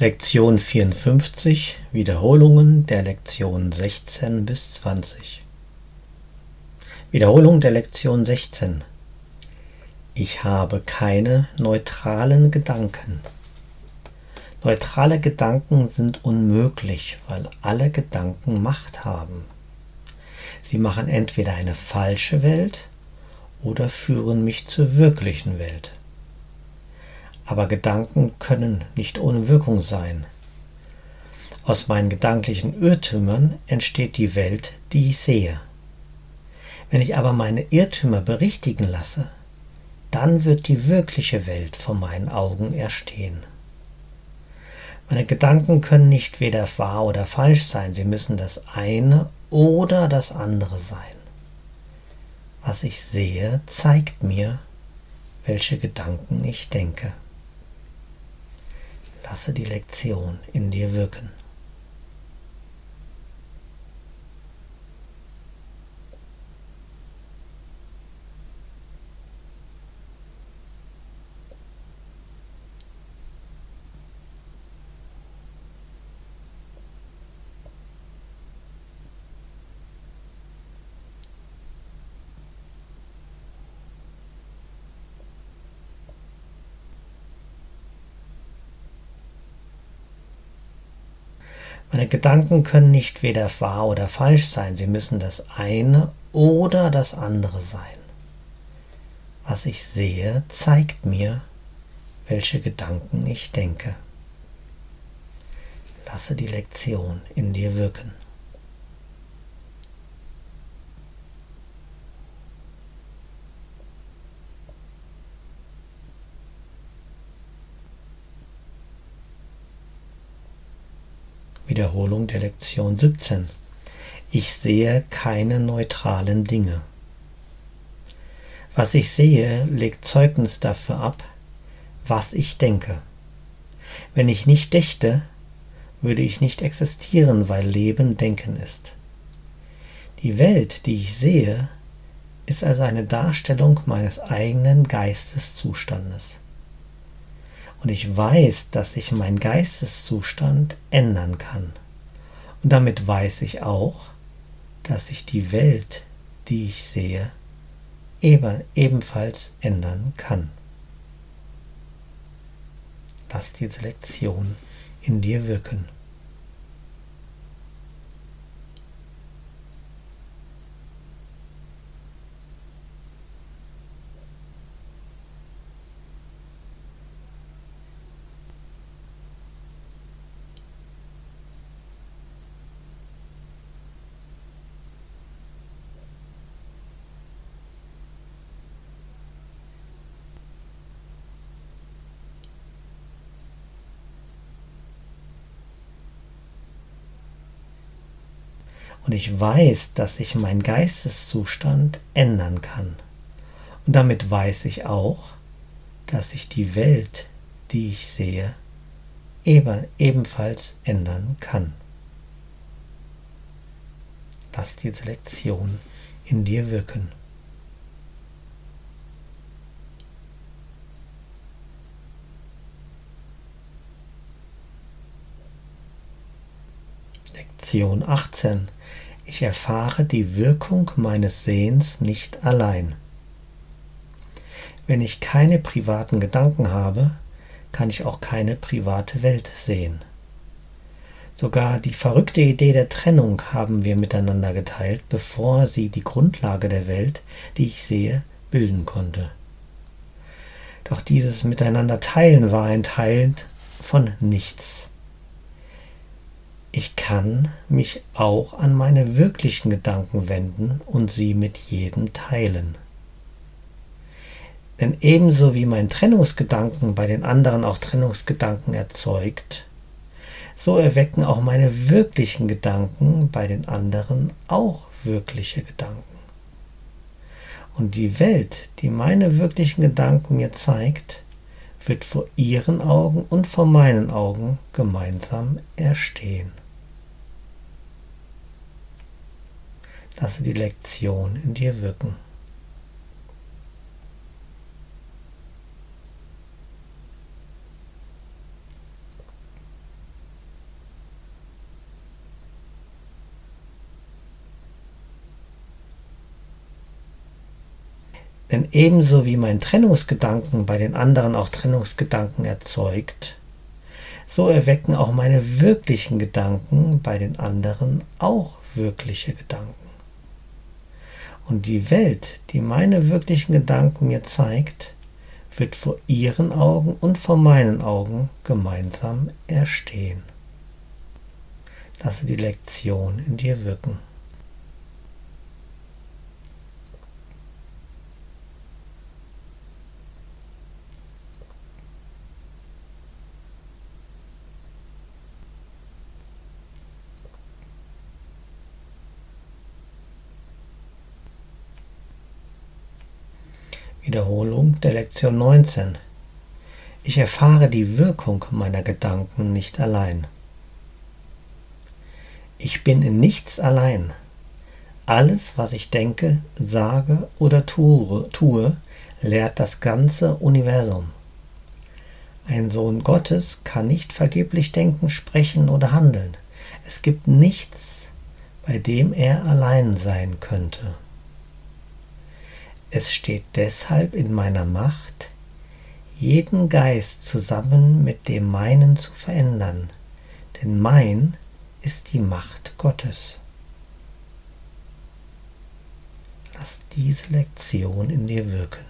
Lektion 54 Wiederholungen der Lektion 16 bis 20 Wiederholung der Lektion 16 Ich habe keine neutralen Gedanken. Neutrale Gedanken sind unmöglich, weil alle Gedanken Macht haben. Sie machen entweder eine falsche Welt oder führen mich zur wirklichen Welt. Aber Gedanken können nicht ohne Wirkung sein. Aus meinen gedanklichen Irrtümern entsteht die Welt, die ich sehe. Wenn ich aber meine Irrtümer berichtigen lasse, dann wird die wirkliche Welt vor meinen Augen erstehen. Meine Gedanken können nicht weder wahr oder falsch sein, sie müssen das eine oder das andere sein. Was ich sehe, zeigt mir, welche Gedanken ich denke. Lasse die Lektion in dir wirken. Meine Gedanken können nicht weder wahr oder falsch sein, sie müssen das eine oder das andere sein. Was ich sehe, zeigt mir, welche Gedanken ich denke. Lasse die Lektion in dir wirken. Wiederholung der Lektion 17. Ich sehe keine neutralen Dinge. Was ich sehe, legt Zeugnis dafür ab, was ich denke. Wenn ich nicht dächte, würde ich nicht existieren, weil Leben Denken ist. Die Welt, die ich sehe, ist also eine Darstellung meines eigenen Geisteszustandes. Und ich weiß, dass sich mein Geisteszustand ändern kann. Und damit weiß ich auch, dass sich die Welt, die ich sehe, ebenfalls ändern kann. Lass diese Lektion in dir wirken. Und ich weiß, dass sich mein Geisteszustand ändern kann. Und damit weiß ich auch, dass sich die Welt, die ich sehe, ebenfalls ändern kann. Lass diese Lektion in dir wirken. Lektion 18 ich erfahre die Wirkung meines Sehens nicht allein. Wenn ich keine privaten Gedanken habe, kann ich auch keine private Welt sehen. Sogar die verrückte Idee der Trennung haben wir miteinander geteilt, bevor sie die Grundlage der Welt, die ich sehe, bilden konnte. Doch dieses Miteinander teilen war ein Teilen von nichts. Ich kann mich auch an meine wirklichen Gedanken wenden und sie mit jedem teilen. Denn ebenso wie mein Trennungsgedanken bei den anderen auch Trennungsgedanken erzeugt, so erwecken auch meine wirklichen Gedanken bei den anderen auch wirkliche Gedanken. Und die Welt, die meine wirklichen Gedanken mir zeigt, wird vor ihren Augen und vor meinen Augen gemeinsam erstehen. Lasse die Lektion in dir wirken. Denn ebenso wie mein Trennungsgedanken bei den anderen auch Trennungsgedanken erzeugt, so erwecken auch meine wirklichen Gedanken bei den anderen auch wirkliche Gedanken. Und die Welt, die meine wirklichen Gedanken mir zeigt, wird vor ihren Augen und vor meinen Augen gemeinsam erstehen. Lasse die Lektion in dir wirken. Wiederholung der Lektion 19. Ich erfahre die Wirkung meiner Gedanken nicht allein. Ich bin in nichts allein. Alles, was ich denke, sage oder tue, tue, lehrt das ganze Universum. Ein Sohn Gottes kann nicht vergeblich denken, sprechen oder handeln. Es gibt nichts, bei dem er allein sein könnte. Es steht deshalb in meiner Macht, jeden Geist zusammen mit dem meinen zu verändern, denn mein ist die Macht Gottes. Lass diese Lektion in dir wirken.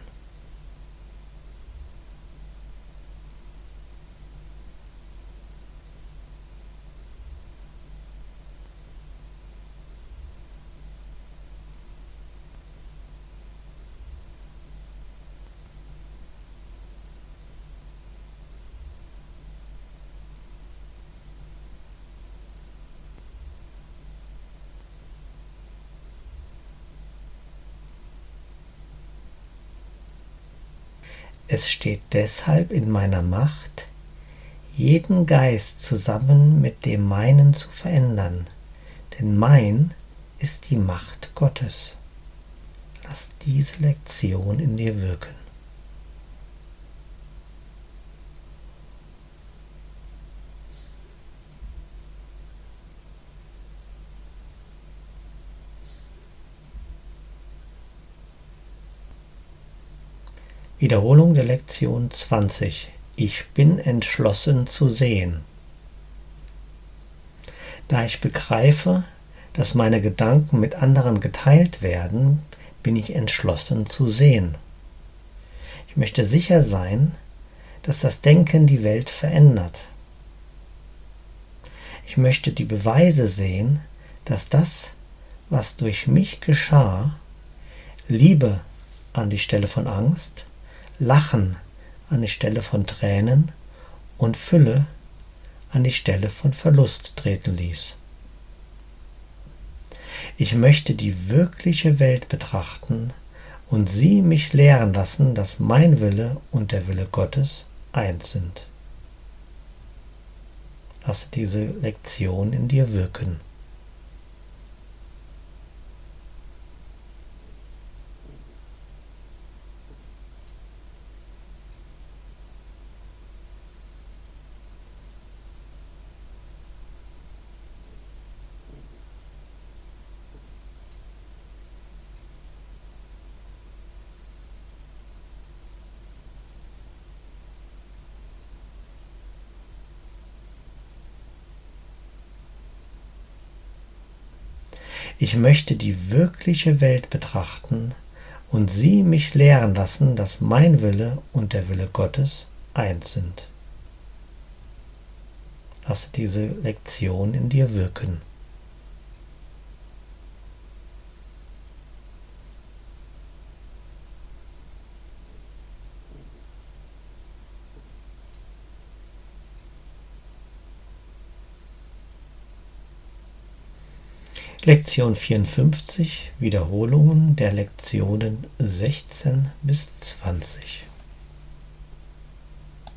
Es steht deshalb in meiner Macht, jeden Geist zusammen mit dem meinen zu verändern, denn mein ist die Macht Gottes. Lass diese Lektion in dir wirken. Wiederholung der Lektion 20. Ich bin entschlossen zu sehen. Da ich begreife, dass meine Gedanken mit anderen geteilt werden, bin ich entschlossen zu sehen. Ich möchte sicher sein, dass das Denken die Welt verändert. Ich möchte die Beweise sehen, dass das, was durch mich geschah, Liebe an die Stelle von Angst, Lachen an die Stelle von Tränen und Fülle an die Stelle von Verlust treten ließ. Ich möchte die wirkliche Welt betrachten und sie mich lehren lassen, dass mein Wille und der Wille Gottes eins sind. Lasse diese Lektion in dir wirken. Ich möchte die wirkliche Welt betrachten und sie mich lehren lassen, dass mein Wille und der Wille Gottes eins sind. Lasse diese Lektion in dir wirken. Lektion 54 Wiederholungen der Lektionen 16 bis 20